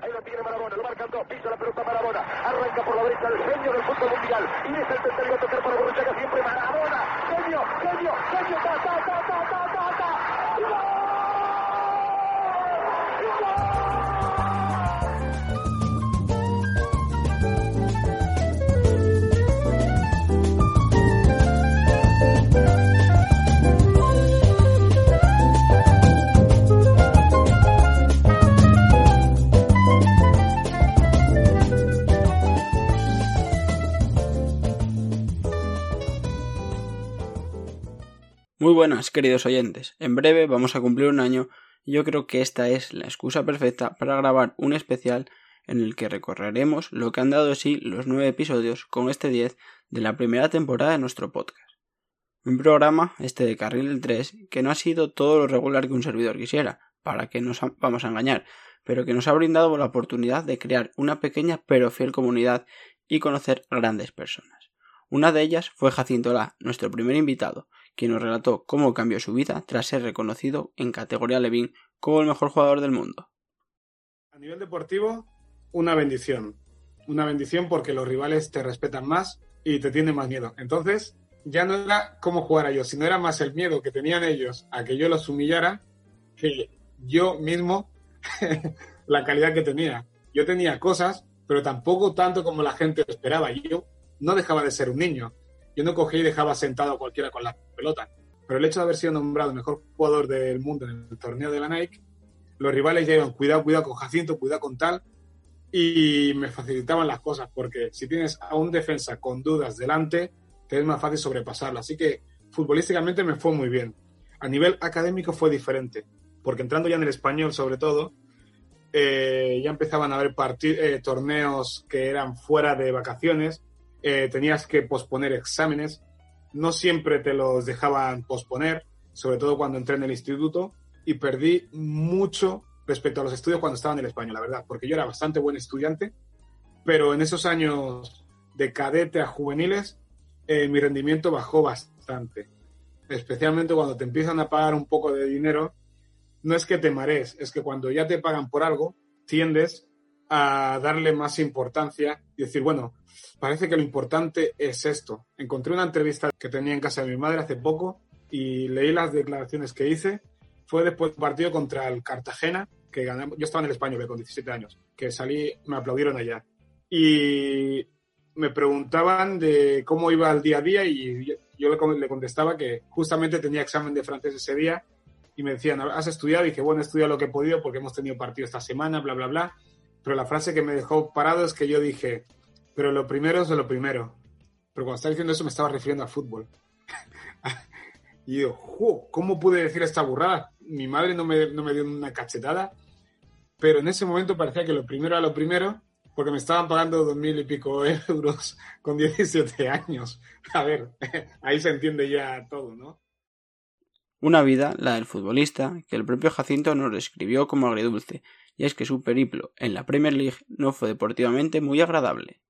Ahí lo tiene Marabona, lo marcan dos, pisa la pelota Marabona. Arranca por la derecha el genio del fútbol mundial. Y es el tercero a tocar para Borruchaga siempre Marabona. Genio, genio, genio, ta, ta, ta, ta, ta, ta, ta. ¡Gol! Muy buenas, queridos oyentes. En breve vamos a cumplir un año y yo creo que esta es la excusa perfecta para grabar un especial en el que recorreremos lo que han dado de sí los nueve episodios con este 10 de la primera temporada de nuestro podcast. Un programa, este de Carril del 3, que no ha sido todo lo regular que un servidor quisiera, para que nos vamos a engañar, pero que nos ha brindado la oportunidad de crear una pequeña pero fiel comunidad y conocer grandes personas. Una de ellas fue Jacinto La, nuestro primer invitado, quien nos relató cómo cambió su vida tras ser reconocido en categoría Levin como el mejor jugador del mundo. A nivel deportivo, una bendición. Una bendición porque los rivales te respetan más y te tienen más miedo. Entonces, ya no era cómo jugar a ellos, sino era más el miedo que tenían ellos a que yo los humillara que yo mismo la calidad que tenía. Yo tenía cosas, pero tampoco tanto como la gente esperaba. Yo no dejaba de ser un niño yo no cogí y dejaba sentado a cualquiera con la pelota. Pero el hecho de haber sido nombrado mejor jugador del mundo en el torneo de la Nike, los rivales ya iban, cuidado, cuidado con Jacinto, cuidado con tal, y me facilitaban las cosas, porque si tienes a un defensa con dudas delante, te es más fácil sobrepasarlo. Así que futbolísticamente me fue muy bien. A nivel académico fue diferente, porque entrando ya en el español sobre todo, eh, ya empezaban a haber eh, torneos que eran fuera de vacaciones, eh, tenías que posponer exámenes, no siempre te los dejaban posponer, sobre todo cuando entré en el instituto, y perdí mucho respecto a los estudios cuando estaba en el español, la verdad, porque yo era bastante buen estudiante, pero en esos años de cadete a juveniles, eh, mi rendimiento bajó bastante, especialmente cuando te empiezan a pagar un poco de dinero, no es que te marees, es que cuando ya te pagan por algo, tiendes a darle más importancia y decir, bueno, parece que lo importante es esto. Encontré una entrevista que tenía en casa de mi madre hace poco y leí las declaraciones que hice. Fue después del partido contra el Cartagena, que ganamos. Yo estaba en el español con 17 años, que salí, me aplaudieron allá. Y me preguntaban de cómo iba el día a día y yo le contestaba que justamente tenía examen de francés ese día y me decían, ¿has estudiado? Y dije, bueno, he estudiado lo que he podido porque hemos tenido partido esta semana, bla, bla, bla. Pero la frase que me dejó parado es que yo dije, pero lo primero es lo primero. Pero cuando estaba diciendo eso me estaba refiriendo al fútbol. y digo, ¿cómo pude decir esta burrada? Mi madre no me, no me dio una cachetada, pero en ese momento parecía que lo primero era lo primero, porque me estaban pagando dos mil y pico euros con 17 años. A ver, ahí se entiende ya todo, ¿no? Una vida, la del futbolista, que el propio Jacinto nos describió como agridulce, y es que su periplo en la Premier League no fue deportivamente muy agradable.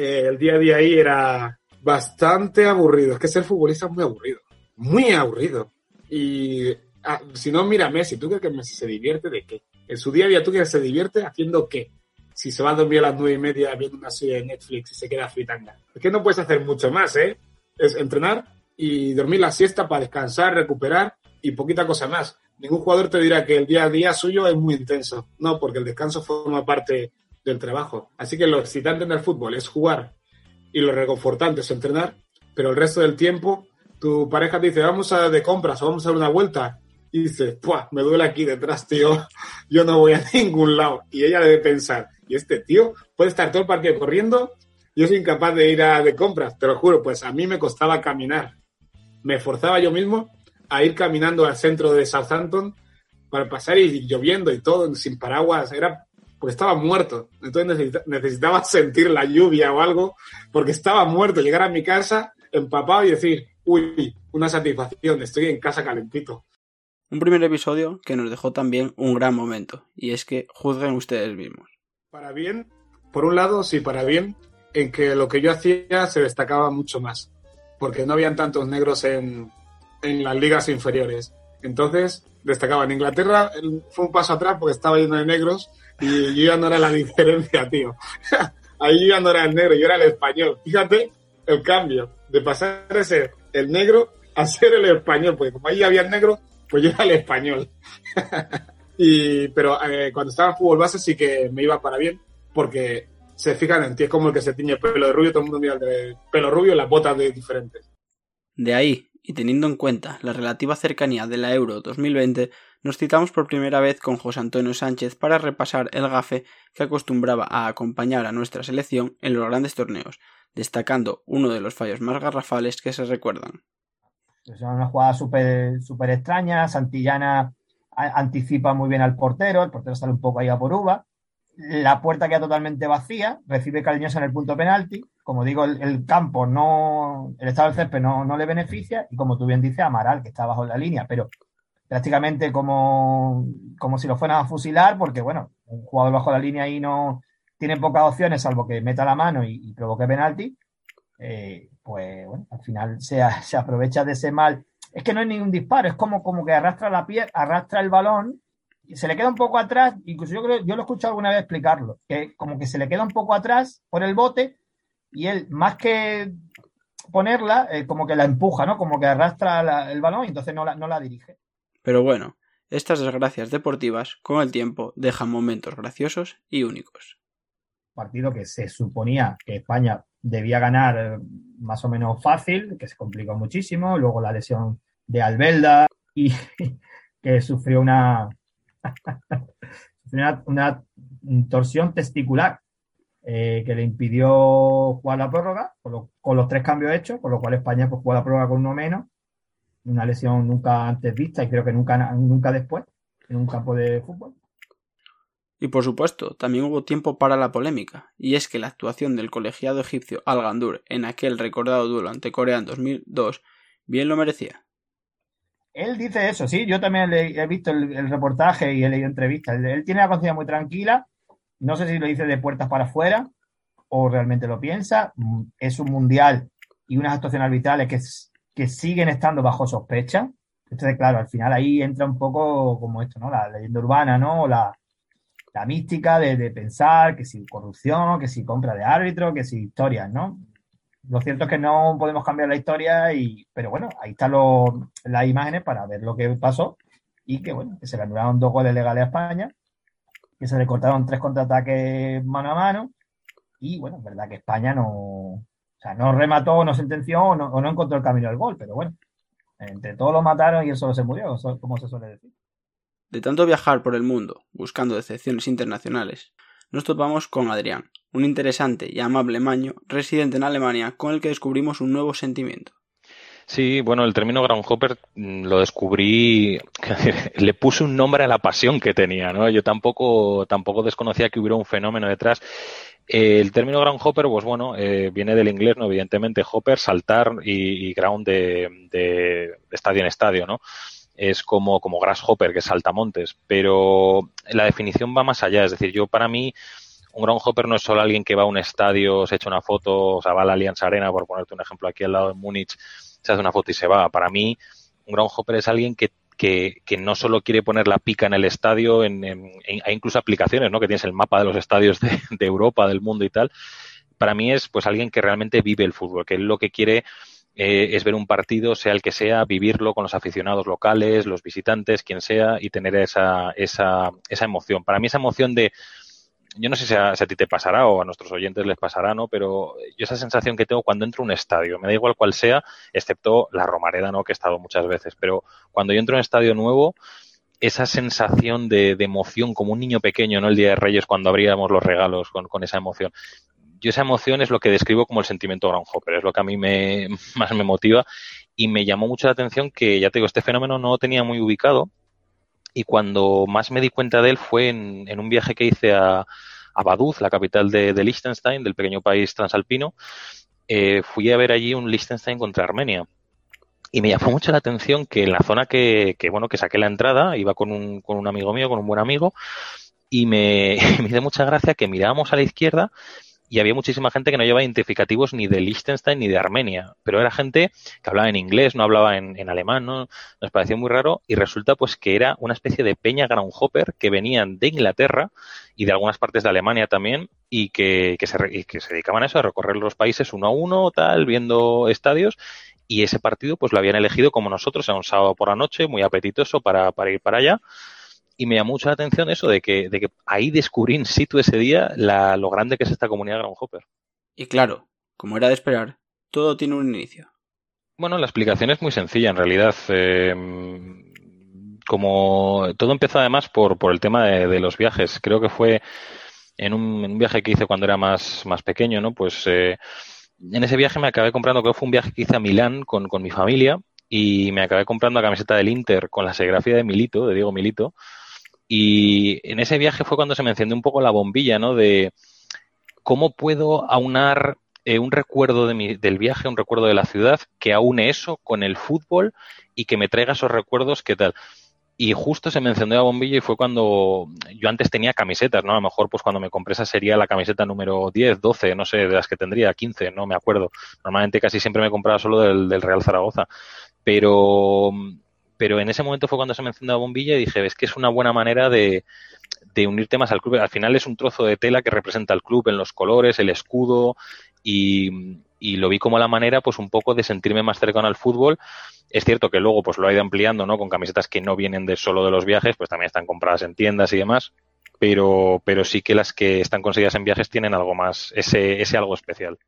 Eh, el día a día ahí era bastante aburrido. Es que ser futbolista es muy aburrido. Muy aburrido. Y ah, si no, mira Messi. ¿Tú crees que Messi se divierte de qué? En su día a día, ¿tú crees que se divierte haciendo qué? Si se va a dormir a las nueve y media viendo una serie de Netflix y se queda fritanga. Es que no puedes hacer mucho más, ¿eh? Es entrenar y dormir la siesta para descansar, recuperar y poquita cosa más. Ningún jugador te dirá que el día a día suyo es muy intenso. No, porque el descanso forma parte del trabajo. Así que lo excitante en el fútbol es jugar y lo reconfortante es entrenar, pero el resto del tiempo tu pareja te dice, vamos a de compras o vamos a dar una vuelta. Y dices, ¡puah! Me duele aquí detrás, tío. Yo no voy a ningún lado. Y ella debe pensar, ¿y este tío puede estar todo el partido corriendo? Yo soy incapaz de ir a de compras, te lo juro. Pues a mí me costaba caminar. Me forzaba yo mismo a ir caminando al centro de Southampton para pasar y lloviendo y todo, sin paraguas. Era porque estaba muerto. Entonces necesitaba sentir la lluvia o algo, porque estaba muerto. Llegar a mi casa empapado y decir, uy, una satisfacción, estoy en casa calentito. Un primer episodio que nos dejó también un gran momento, y es que juzguen ustedes mismos. Para bien, por un lado, sí, para bien, en que lo que yo hacía se destacaba mucho más, porque no habían tantos negros en, en las ligas inferiores. Entonces, destacaba. En Inglaterra fue un paso atrás porque estaba lleno de negros y yo ya no era la diferencia, tío. Ahí yo ya no era el negro, yo era el español. Fíjate el cambio de pasar de ser el negro a ser el español, porque como ahí había el negro, pues yo era el español. y, pero eh, cuando estaba en fútbol base sí que me iba para bien, porque se fijan en ti, es como el que se tiñe pelo de rubio, todo el mundo mira el de pelo rubio, las botas de diferentes. De ahí, y teniendo en cuenta la relativa cercanía de la Euro 2020, nos citamos por primera vez con José Antonio Sánchez para repasar el gafe que acostumbraba a acompañar a nuestra selección en los grandes torneos, destacando uno de los fallos más garrafales que se recuerdan. Es una jugada súper extraña, Santillana anticipa muy bien al portero, el portero sale un poco ahí a por uva, la puerta queda totalmente vacía, recibe Cariñosa en el punto penalti, como digo, el, campo no, el estado del césped no, no, le beneficia, y como tú bien dices, Amaral, que está bajo la línea, pero prácticamente como, como si lo fueran a fusilar, porque bueno, un jugador bajo la línea ahí no tiene pocas opciones, salvo que meta la mano y, provoque penalti, eh, pues bueno, al final se, se, aprovecha de ese mal. Es que no es ningún disparo, es como, como que arrastra la piel, arrastra el balón, y se le queda un poco atrás, incluso yo creo, yo lo he escuchado alguna vez explicarlo, que como que se le queda un poco atrás por el bote, y él, más que ponerla, eh, como que la empuja, ¿no? Como que arrastra el balón y entonces no la, no la dirige. Pero bueno, estas desgracias deportivas, con el tiempo, dejan momentos graciosos y únicos. Partido que se suponía que España debía ganar eh, más o menos fácil, que se complicó muchísimo, luego la lesión de Albelda y que sufrió una, una, torsión testicular eh, que le impidió jugar la prórroga con, los tres cambios hechos, con lo cual España pues, juega la prórroga con uno menos una lesión nunca antes vista y creo que nunca, nunca después en un campo de fútbol. Y por supuesto, también hubo tiempo para la polémica, y es que la actuación del colegiado egipcio Al Gandur en aquel recordado duelo ante Corea en 2002 bien lo merecía. Él dice eso, sí, yo también he visto el, reportaje y he leído entrevistas. Él, tiene la conciencia muy tranquila, no sé si lo dice de puertas para afuera o realmente lo piensa. Mm, es un mundial y unas actuaciones arbitrales que que siguen estando bajo sospecha. Entonces, claro, al final ahí entra un poco como esto, ¿no? La leyenda urbana, ¿no? La, la mística de, pensar que si corrupción, que si compra de árbitro, que si historias, ¿no? Lo cierto es que no podemos cambiar la historia, y, pero bueno, ahí están las imágenes para ver lo que pasó y que, bueno, que se le anularon dos goles legales a España, que se le cortaron tres contraataques mano a mano y, bueno, es verdad que España no, o sea, no remató, no sentenció o no, encontró el camino al gol, pero bueno, entre todos lo mataron y él solo se murió, como se suele decir. De tanto viajar por el mundo, buscando decepciones internacionales, nos topamos con Adrián, un interesante y amable maño residente en Alemania con el que descubrimos un nuevo sentimiento. Sí, bueno, el término groundhopper mm, lo descubrí, le puse un nombre a la pasión que tenía, ¿no? Yo tampoco, tampoco desconocía que hubiera un fenómeno detrás el término ground hopper, pues bueno, eh, viene del inglés, ¿no? Evidentemente, hopper, saltar y, ground de, estadio en estadio, ¿no? Es como, como grasshopper, que es saltamontes, pero la definición va más allá. Es decir, yo para mí, un ground hopper no es solo alguien que va a un estadio, se echa una foto, o sea, va a la Allianz Arena, por ponerte un ejemplo, aquí al lado de Múnich, se hace una foto y se va. Para mí, un ground hopper es alguien que que, no solo quiere poner la pica en el estadio, en, hay incluso aplicaciones, ¿no? Que tienes el mapa de los estadios de, Europa, del mundo y tal. Para mí es pues alguien que realmente vive el fútbol, que lo que quiere eh, es ver un partido, sea el que sea, vivirlo con los aficionados locales, los visitantes, quien sea, y tener esa, esa, esa emoción. Para mí esa emoción de, yo no sé si a, ti te pasará o a nuestros oyentes les pasará, ¿no? Pero yo esa sensación que tengo cuando entro a un estadio, me da igual cuál sea, excepto la Romareda, ¿no? Que he estado muchas veces, pero cuando yo entro a un estadio nuevo, esa sensación de, emoción, como un niño pequeño, ¿no? El Día de Reyes, cuando abríamos los regalos con, esa emoción. Yo esa emoción es lo que describo como el sentimiento Groundhopper, es lo que a mí me, más me motiva y me llamó mucho la atención que, ya te digo, este fenómeno no tenía muy ubicado y cuando más me di cuenta de él fue en, un viaje que hice a, Vaduz, la capital de, Liechtenstein, del pequeño país transalpino. Eh, fui a ver allí un Liechtenstein contra Armenia. Y me llamó mucho la atención que en la zona que, bueno, que saqué la entrada, iba con un, con un amigo mío, con un buen amigo, y me, me mucha gracia que mirábamos a la izquierda y había muchísima gente que no llevaba identificativos ni de Liechtenstein ni de Armenia, pero era gente que hablaba en inglés, no hablaba en, alemán, ¿no? Nos pareció muy raro y resulta pues que era una especie de peña groundhopper que venían de Inglaterra y de algunas partes de Alemania también y que, que, se, que se dedicaban a eso, a recorrer los países uno a uno, tal, viendo estadios y ese partido pues lo habían elegido como nosotros, a un sábado por la noche, muy apetitoso para, para ir para allá y me llamó mucho la atención eso de que, de que ahí descubrí in situ ese día la, lo grande que es esta comunidad Groundhopper. Y claro, como era de esperar, todo tiene un inicio. Bueno, la explicación es muy sencilla en realidad. Eh, como todo empezó además por, por el tema de, los viajes. Creo que fue en un, viaje que hice cuando era más, más pequeño, ¿no? Pues eh, en ese viaje me acabé comprando, creo que fue un viaje que hice a Milán con, con mi familia y me acabé comprando la camiseta del Inter con la serigrafía de Milito, de Diego Milito, y en ese viaje fue cuando se me encendió un poco la bombilla, ¿no? De cómo puedo aunar eh, un recuerdo de mi, del viaje, un recuerdo de la ciudad, que aúne eso con el fútbol y que me traiga esos recuerdos, ¿qué tal? Y justo se me encendió la bombilla y fue cuando yo antes tenía camisetas, ¿no? A lo mejor pues cuando me compré esa sería la camiseta número 10, 12, no sé, de las que tendría, 15, no me acuerdo. Normalmente casi siempre me compraba solo del, del Real Zaragoza. Pero pero en ese momento fue cuando se me encendió la bombilla y dije, es que es una buena manera de, unirte más al club. Al final es un trozo de tela que representa al club en los colores, el escudo y, lo vi como la manera pues un poco de sentirme más cercano al fútbol. Es cierto que luego pues lo ha ido ampliando, ¿no? Con camisetas que no vienen de solo de los viajes, pues también están compradas en tiendas y demás. Pero, pero sí que las que están conseguidas en viajes tienen algo más, ese, ese algo especial.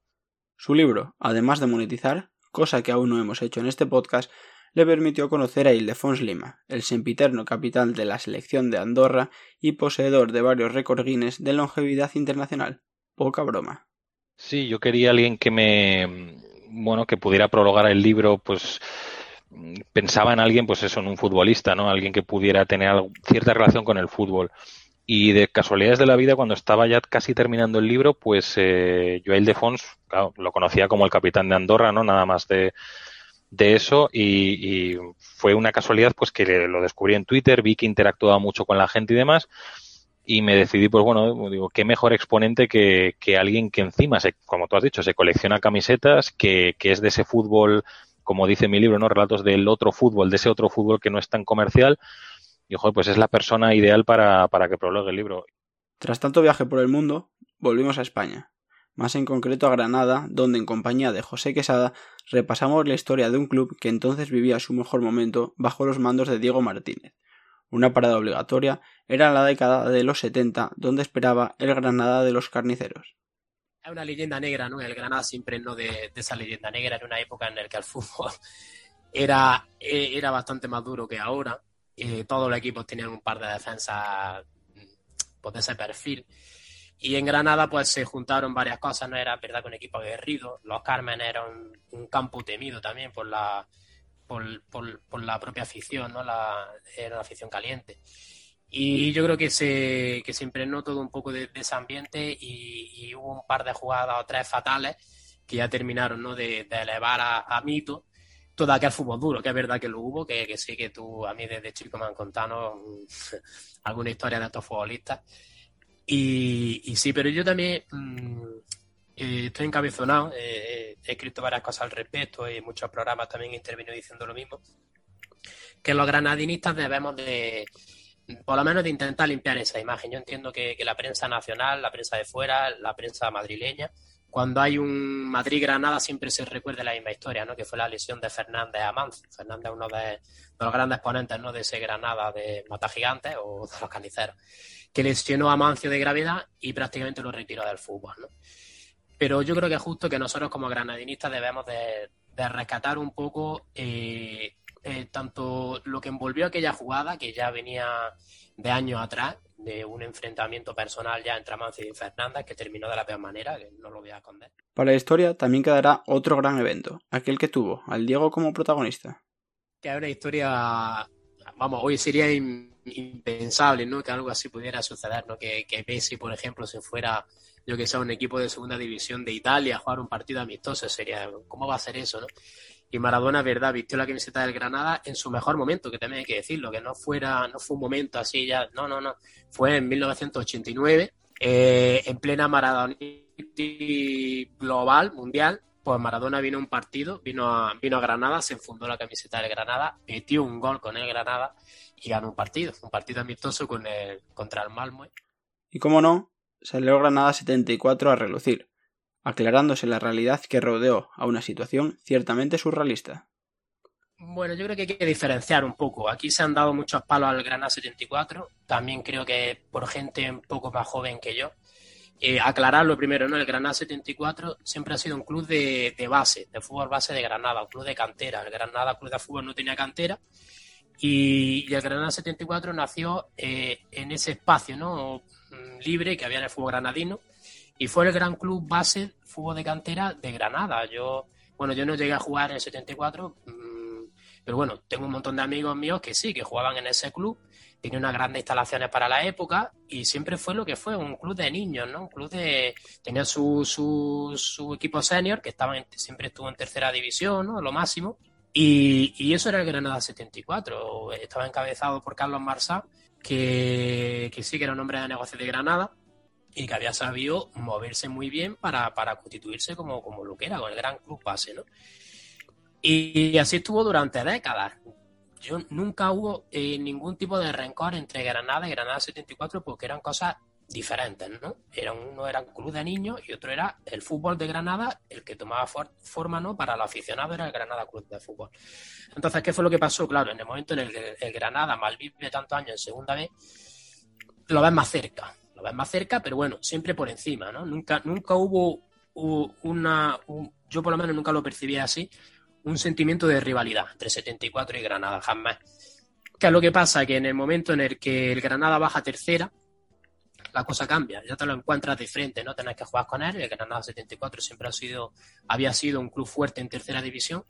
Su libro, además de monetizar, cosa que aún no hemos hecho en este podcast, le permitió conocer a Ildefons Lima, el sempiterno capitán de la selección de Andorra y poseedor de varios récords Guinness de longevidad internacional. Poca broma. Sí, yo quería alguien que me bueno, que pudiera prologar el libro, pues pensaba en alguien, pues eso, en un futbolista, ¿no? Alguien que pudiera tener cierta relación con el fútbol. Y de casualidades de la vida, cuando estaba ya casi terminando el libro, pues eh, Joel Defons, lo conocía como el capitán de Andorra, ¿no? Nada más de, de eso y, fue una casualidad pues que lo descubrí en Twitter, vi que interactuaba mucho con la gente y demás y me decidí pues bueno, digo, qué mejor exponente que, que alguien que encima, como tú has dicho, se colecciona camisetas, que, que es de ese fútbol, como dice mi libro, ¿no? Relatos del otro fútbol, de ese otro fútbol que no es tan comercial y joder, pues es la persona ideal para, para que prologue el libro. Tras tanto viaje por el mundo, volvimos a España más en concreto a Granada, donde en compañía de José Quesada repasamos la historia de un club que entonces vivía su mejor momento bajo los mandos de Diego Martínez. Una parada obligatoria era la década de los 70, donde esperaba el Granada de los carniceros. Es una leyenda negra, ¿no? El Granada siempre no de, esa leyenda negra en una época en la que el fútbol era, eh, era bastante más duro que ahora. Eh, todos los equipos tenían un par de defensas pues, de ese perfil. Y en Granada pues se juntaron varias cosas, no era verdad que un equipo aguerrido, los Carmen eran un, campo temido también por la por, por, la propia afición, ¿no? La, era una afición caliente. Y yo creo que se, que se impregnó todo un poco de, ese ambiente y, hubo un par de jugadas o tres fatales que ya terminaron ¿no? de, elevar a, mito todo aquel fútbol duro, que es verdad que lo hubo, que, que sí que tú, a mí desde chico me han contado alguna historia de estos futbolistas y, sí, pero yo también mm, eh, estoy encabezonado, eh, he escrito varias cosas al respecto y muchos programas también intervino diciendo lo mismo, que los granadinistas debemos de, por lo menos de intentar limpiar esa imagen. Yo entiendo que, la prensa nacional, la prensa de fuera, la prensa madrileña, cuando hay un Madrid-Granada siempre se recuerda la misma historia, ¿no? que fue la lesión de Fernández a. Fernández uno de, los grandes ponentes ¿no? de ese Granada de Mata Gigantes o de los caniceros que lesionó a Mancio de gravedad y prácticamente lo retiró del fútbol. ¿no? Pero yo creo que es justo que nosotros como granadinistas debemos de, rescatar un poco eh, eh, tanto lo que envolvió aquella jugada, que ya venía de años atrás, de un enfrentamiento personal ya entre Mancio y Fernández, que terminó de la peor manera, que no lo voy a esconder. Para la historia también quedará otro gran evento, aquel que tuvo al Diego como protagonista. Que es una historia, vamos, hoy sería impensable, ¿no? Que algo así pudiera suceder, ¿no? Que, que Messi, por ejemplo, se fuera, yo que sé, un equipo de segunda división de Italia a jugar un partido amistoso, sería, ¿cómo va a ser eso, no? Y Maradona, verdad, vistió la camiseta del Granada en su mejor momento, que también hay que decirlo, que no fuera, no fue un momento así ya, no, no, no, fue en 1989, eh, en plena reality global, mundial, pues Maradona vino a un partido, vino a, vino a Granada, se fundó la camiseta del Granada, metió un gol con el Granada y ganó un partido, un partido amistoso con el, contra el Malmo. Y como no, salió Granada 74 a relucir, aclarándose la realidad que rodeó a una situación ciertamente surrealista. Bueno, yo creo que hay que diferenciar un poco. Aquí se han dado muchos palos al Granada 74, también creo que por gente un poco más joven que yo. Eh, aclararlo primero, ¿no? El Granada 74 siempre ha sido un club de, base, de fútbol base de Granada, un club de cantera. El Granada Club de Fútbol no tenía cantera y, el Granada 74 nació eh, en ese espacio, ¿no? Mm, libre que había en el fútbol granadino y fue el gran club base fútbol de cantera de Granada. Yo, bueno, yo no llegué a jugar en el 74, mm, pero bueno, tengo un montón de amigos míos que sí, que jugaban en ese club tenía unas grandes instalaciones para la época y siempre fue lo que fue, un club de niños, ¿no? Un club de... tenía su, su, su equipo senior, que estaba siempre estuvo en tercera división, ¿no? Lo máximo. Y, y, eso era el Granada 74. Estaba encabezado por Carlos Marsá, que, que sí que era un hombre de negocio de Granada y que había sabido moverse muy bien para, para constituirse como, como lo que era, con el gran club base, ¿no? Y así estuvo durante décadas yo nunca hubo eh, ningún tipo de rencor entre Granada y Granada 74 porque eran cosas diferentes, ¿no? Era uno era un club de niños y otro era el fútbol de Granada, el que tomaba forma, ¿no? Para el aficionado era el Granada Club de Fútbol. Entonces, ¿qué fue lo que pasó? Claro, en el momento en el que el Granada malvive tantos años en segunda vez, lo ves más cerca, lo ves más cerca, pero bueno, siempre por encima, ¿no? Nunca, nunca hubo una, yo por lo menos nunca lo percibía así, un sentimiento de rivalidad entre 74 y Granada, jamás. ¿Qué es lo que pasa? Que en el momento en el que el Granada baja tercera, la cosa cambia, ya te lo encuentras de frente, no tenés que jugar con él, el Granada 74 siempre ha sido, había sido un club fuerte en tercera división,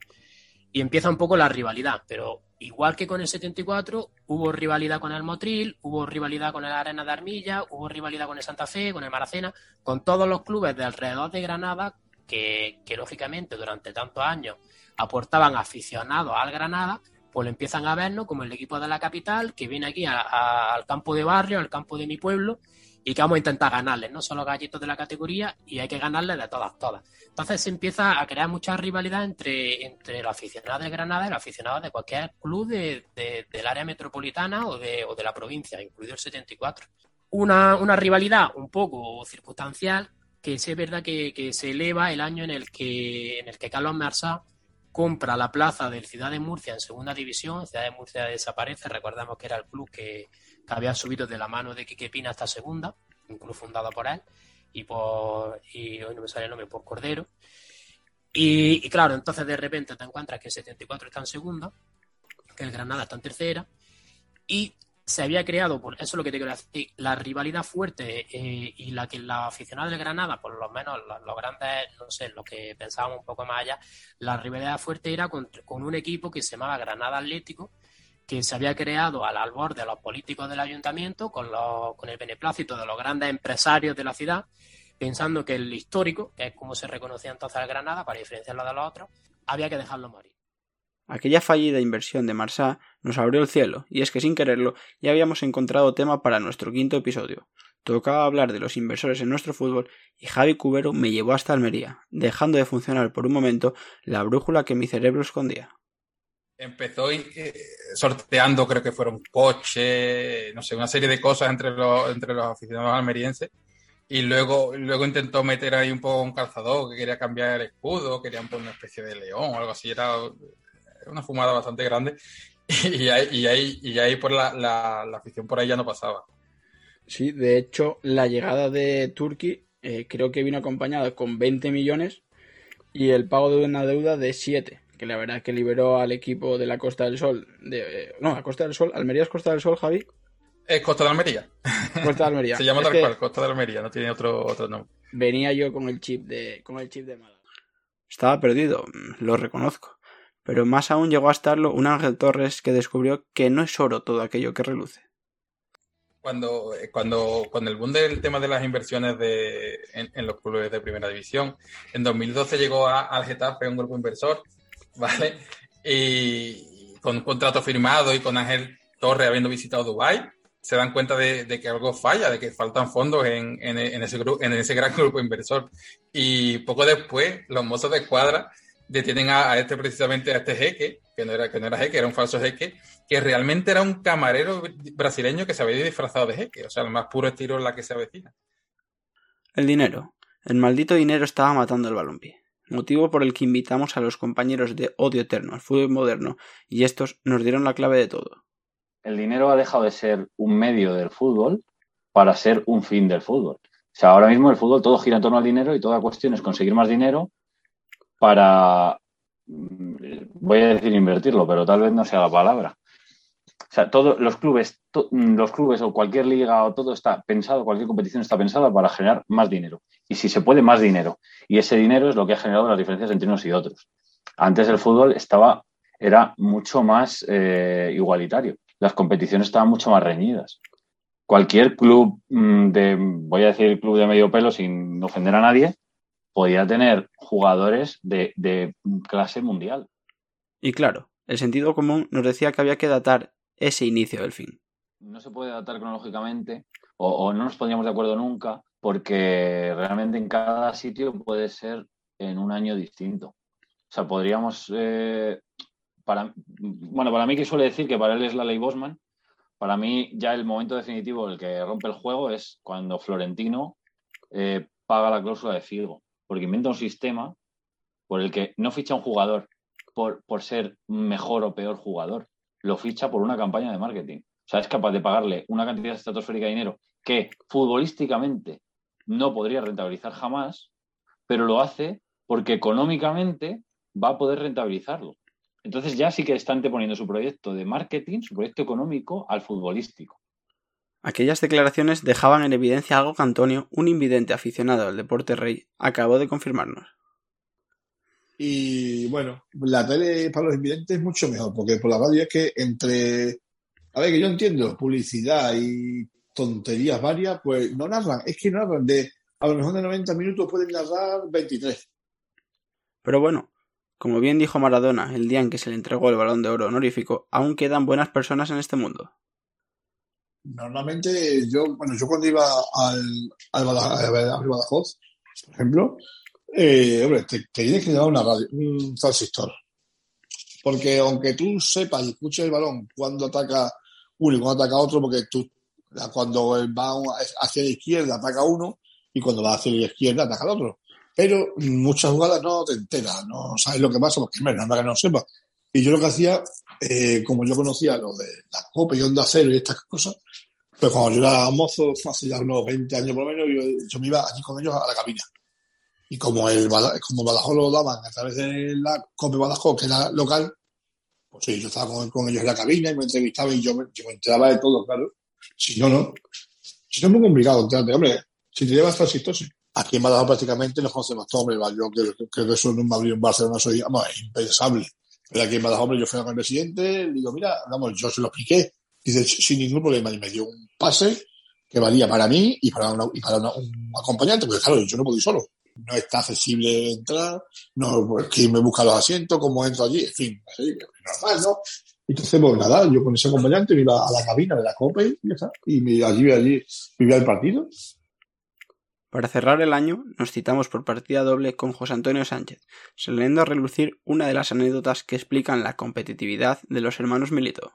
y empieza un poco la rivalidad, pero igual que con el 74, hubo rivalidad con el Motril, hubo rivalidad con el Arena de Armilla, hubo rivalidad con el Santa Fe, con el Maracena, con todos los clubes de alrededor de Granada, que, que lógicamente durante tantos años aportaban aficionados al Granada, pues empiezan a vernos como el equipo de la capital que viene aquí al campo de barrio, al campo de mi pueblo y que vamos a intentar ganarles, no solo gallitos de la categoría y hay que ganarles de todas, todas. Entonces se empieza a crear mucha rivalidad entre, entre los aficionados de Granada y los aficionados de cualquier club de, del área metropolitana o de, o de la provincia, incluido el 74. Una, una rivalidad un poco circunstancial que sí es verdad que, que, se eleva el año en el que, en el que Carlos Marsá compra la plaza del Ciudad de Murcia en segunda división. Ciudad de Murcia desaparece. Recordamos que era el club que, había subido de la mano de Quique Pina hasta segunda, un club fundado por él y por y hoy no me sale el nombre por Cordero. Y, claro, entonces de repente te encuentras que el 74 está en segunda, que el Granada está en tercera y se había creado, por eso es lo que te quiero decir, la rivalidad fuerte eh, y la que la aficionada del Granada, por lo menos los, grandes, no sé, lo que pensábamos un poco más allá, la rivalidad fuerte era con, un equipo que se llamaba Granada Atlético, que se había creado al albor de los políticos del ayuntamiento, con, con el beneplácito de los grandes empresarios de la ciudad, pensando que el histórico, que es como se reconocía entonces al Granada, para diferenciarlo de los otros, había que dejarlo morir. Aquella fallida inversión de Marsá nos abrió el cielo, y es que sin quererlo ya habíamos encontrado tema para nuestro quinto episodio. Tocaba hablar de los inversores en nuestro fútbol y Javi Cubero me llevó hasta Almería, dejando de funcionar por un momento la brújula que mi cerebro escondía. Empezó eh, sorteando, creo que fueron coches, no sé, una serie de cosas entre los, entre los aficionados almerienses. Y luego, luego intentó meter ahí un poco un calzador que quería cambiar el escudo, querían poner una especie de león o algo así. Era una fumada bastante grande y ahí, ahí, y ahí por la, la, afición por ahí ya no pasaba. Sí, de hecho, la llegada de Turki eh, creo que vino acompañada con 20 millones y el pago de una deuda de 7, que la verdad es que liberó al equipo de la Costa del Sol. De, eh, no, a Costa del Sol. ¿Almería es Costa del Sol, Javi? Es Costa de Almería. Costa de Almería. Se llama tal cual, Costa de Almería, no tiene otro, otro nombre. Venía yo con el chip de, con el chip de Málaga. Estaba perdido, lo reconozco pero más aún llegó a estarlo un Ángel Torres que descubrió que no es oro todo aquello que reluce. Cuando, eh, cuando, cuando el boom del tema de las inversiones de, en, los clubes de primera división, en 2012 llegó al Getafe un grupo inversor, ¿vale? Y con un contrato firmado y con Ángel Torres habiendo visitado Dubái, se dan cuenta de, que algo falla, de que faltan fondos en, ese en ese gran grupo inversor. Y poco después, los mozos de escuadra detienen a, este precisamente, a este jeque, que no, era, que no era jeque, era un falso jeque, que realmente era un camarero brasileño que se había disfrazado de jeque, o sea, el más puro estilo en la que se avecina. El dinero. El maldito dinero estaba matando el balompié, motivo por el que invitamos a los compañeros de Odio Eterno al fútbol moderno, y estos nos dieron la clave de todo. El dinero ha dejado de ser un medio del fútbol para ser un fin del fútbol. O sea, ahora mismo el fútbol todo gira en torno al dinero y toda cuestión es conseguir más dinero para, mm, voy a decir invertirlo, pero tal vez no sea la palabra. O sea, todos los clubes, mm, los clubes o cualquier liga o todo está pensado, cualquier competición está pensada para generar más dinero. Y si se puede, más dinero. Y ese dinero es lo que ha generado las diferencias entre unos y otros. Antes el fútbol estaba, era mucho más eh, igualitario. Las competiciones estaban mucho más reñidas. Cualquier club mm, de, voy a decir club de medio pelo sin ofender a nadie, podía tener jugadores de, clase mundial. Y claro, el sentido común nos decía que había que datar ese inicio del fin. No se puede datar cronológicamente o, no nos pondríamos de acuerdo nunca porque realmente en cada sitio puede ser en un año distinto. O sea, podríamos... Eh, para, bueno, para mí que suele decir que para él es la ley Bosman, para mí ya el momento definitivo, el que rompe el juego, es cuando Florentino eh, paga la cláusula de Figo porque inventa un sistema por el que no ficha un jugador por, por ser mejor o peor jugador, lo ficha por una campaña de marketing. O sea, es capaz de pagarle una cantidad estratosférica de dinero que futbolísticamente no podría rentabilizar jamás, pero lo hace porque económicamente va a poder rentabilizarlo. Entonces ya sí que está anteponiendo su proyecto de marketing, su proyecto económico al futbolístico. Aquellas declaraciones dejaban en evidencia algo que Antonio, un invidente aficionado al deporte rey, acabó de confirmarnos. Y bueno, la tele para los invidentes es mucho mejor, porque por la radio es que entre, a ver, que yo entiendo, publicidad y tonterías varias, pues no narran, es que narran de, a lo mejor de 90 minutos pueden narrar 23. Pero bueno, como bien dijo Maradona el día en que se le entregó el balón de oro honorífico, aún quedan buenas personas en este mundo. Normalmente yo, bueno, yo cuando iba al, al, Badajoz, por ejemplo, eh, hombre, te, tienes que llevar una radio, un transistor. Porque aunque tú sepas y escuches el balón cuando ataca uno y cuando ataca otro, porque tú, cuando va hacia la izquierda ataca uno y cuando va hacia la izquierda ataca al otro. Pero muchas jugadas no te enteras, no sabes lo que pasa, porque es nada que no sepas. Y yo lo que hacía, eh, como yo conocía lo de la copa y onda cero y estas cosas, pues cuando yo era mozo, hace ya unos 20 años por lo menos, yo, yo me iba allí con ellos a la cabina. Y como el como Badajoz lo daban a través de la COPE Badajoz, que era local, pues sí, yo estaba con, ellos en la cabina y me entrevistaba y yo yo me enteraba de todo, claro. Si no, no. Si no es muy complicado enterarte, hombre, si te llevas transistores. Aquí en Badajoz prácticamente nos conocemos todos, hombre, yo creo, que eso en un Madrid en Barcelona soy, vamos, impensable. Pero aquí en Badajoz, yo fui con el presidente, le digo, mira, vamos, yo se lo expliqué. Dice, sin ningún problema, y me dio un pase que valía para mí y para, y para un acompañante, porque claro, yo no puedo ir solo. No está accesible entrar, no, quién me busca los asientos, cómo entro allí, en fin, normal, ¿no? Entonces, pues nada, yo con ese acompañante me iba a la cabina de la COPE y ya está. Y me, allí, allí vivía el partido. Para cerrar el año, nos citamos por partida doble con José Antonio Sánchez, saliendo a relucir una de las anécdotas que explican la competitividad de los hermanos Milito.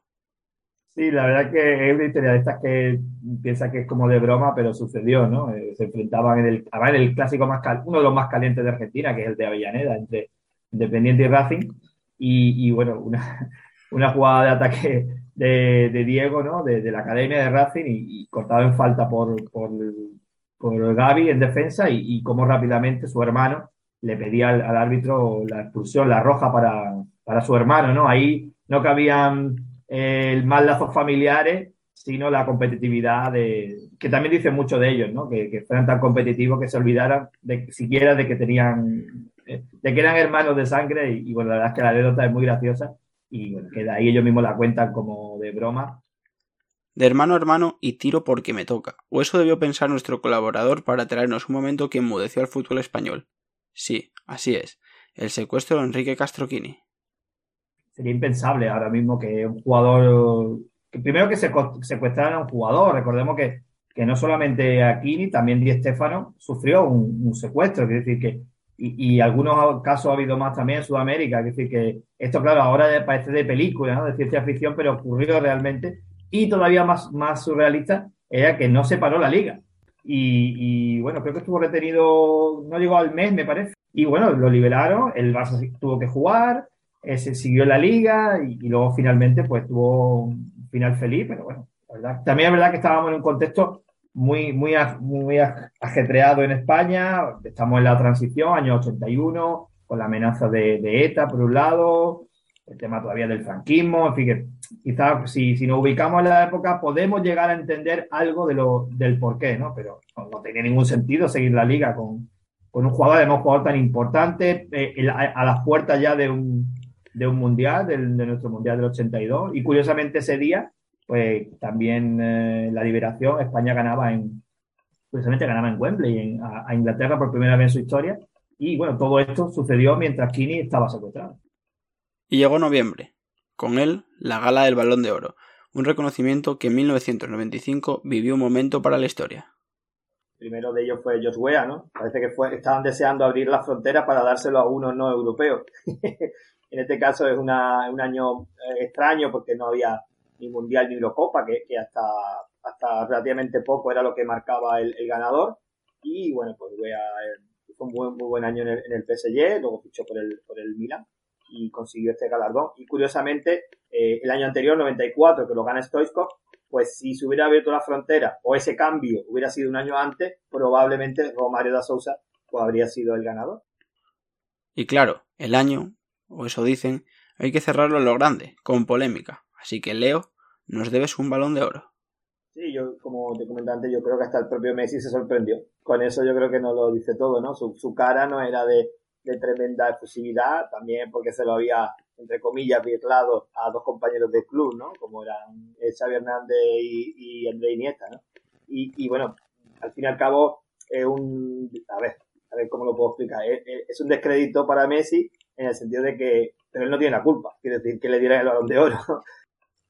Sí, la verdad que es una historia de estas que piensa que es como de broma, pero sucedió, ¿no? Eh, se enfrentaban en el, en el clásico más uno de los más calientes de Argentina, que es el de Avellaneda, entre Independiente y Racing. Y, bueno, una, una, jugada de ataque de, Diego, ¿no? De, la academia de Racing y, cortado en falta por, por por Gaby en defensa y, cómo rápidamente su hermano le pedía al, árbitro la expulsión, la roja para, para, su hermano, ¿no? Ahí no cabían eh, más lazos familiares, sino la competitividad de, que también dice mucho de ellos, ¿no? Que, fueran tan competitivos que se olvidaran de siquiera de que tenían, eh, de que eran hermanos de sangre y, bueno, la verdad es que la anécdota es muy graciosa y bueno, que de ahí ellos mismos la cuentan como de broma de hermano a hermano y tiro porque me toca. O eso debió pensar nuestro colaborador para traernos un momento que enmudeció al fútbol español. Sí, así es, el secuestro de Enrique Castroquini. Sería impensable ahora mismo que un jugador primero que se secuestraran a un jugador. Recordemos que, que no solamente Aquini, también Di Stefano sufrió un, secuestro. Es decir, que, y, algunos casos ha habido más también en Sudamérica. Es decir, que esto, claro, ahora parece de película, ¿no? de ciencia ficción, pero ocurrió realmente. Y todavía más, más surrealista era que no se paró la liga. Y, bueno, creo que estuvo retenido, no llegó al mes, me parece. Y bueno, lo liberaron, el Barça tuvo que jugar, se siguió la liga y, luego finalmente pues tuvo un final feliz, pero bueno, también es verdad que estábamos en un contexto muy, muy, muy ajetreado en España, estamos en la transición, año 81, con la amenaza de, ETA por un lado, el tema todavía del franquismo, en fin, quizás si, si nos ubicamos en la época podemos llegar a entender algo de lo, del porqué, ¿no? Pero no, tenía ningún sentido seguir la liga con, un jugador, además un jugador tan importante, eh, a, las puertas ya de un, de un mundial, de nuestro mundial del 82, y curiosamente ese día, pues también eh, la liberación, España ganaba en, curiosamente ganaba en Wembley, a, a Inglaterra por primera vez en su historia, y bueno, todo esto sucedió mientras Kini estaba secuestrado. Y llegó noviembre. Con él, la gala del Balón de Oro, un reconocimiento que en 1995 vivió un momento para la historia. El primero de ellos fue Josh Wea, ¿no? Parece que fue, estaban deseando abrir la frontera para dárselo a uno no europeo. En este caso es un año eh, extraño porque no había ni Mundial ni Eurocopa, que, hasta, hasta relativamente poco era lo que marcaba el, ganador. Y bueno, pues eh, fue un buen, muy buen año en el, en el PSG, luego fichó por el, por el Milan y consiguió este galardón. Y curiosamente, eh, el año anterior, 94, que lo gana Stoichkov, pues si se hubiera abierto la frontera o ese cambio hubiera sido un año antes, probablemente Romario da Sousa pues, habría sido el ganador. Y claro, el año, o eso dicen, hay que cerrarlo en lo grande, con polémica. Así que Leo, nos debes un balón de oro. Sí, yo, como te comenté antes, yo creo que hasta el propio Messi se sorprendió. Con eso yo creo que no lo dice todo, ¿no? su cara no era de, de tremenda efusividad, también porque se lo había, entre comillas, birlado a dos compañeros del club, ¿no? Como eran Xavi Hernández y, y André Iniesta, ¿no? Y, bueno, al fin y al cabo, es un, a ver, a ver cómo lo puedo explicar, es, un descrédito para Messi en el sentido de que, pero él no tiene la culpa, quiere decir que le diera el balón de oro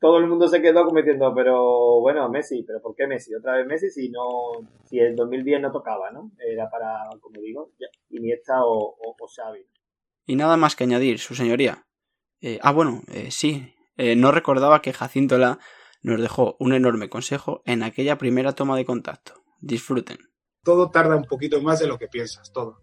todo el mundo se quedó como diciendo, pero bueno, Messi, pero ¿por qué Messi? Otra vez Messi si no, si el 2010 no tocaba, ¿no? Era para, como digo, Iniesta o, o, Xavi. Y nada más que añadir, su señoría. Eh, ah, bueno, eh, sí, eh, no recordaba que Jacinto La nos dejó un enorme consejo en aquella primera toma de contacto. Disfruten. Todo tarda un poquito más de lo que piensas, todo.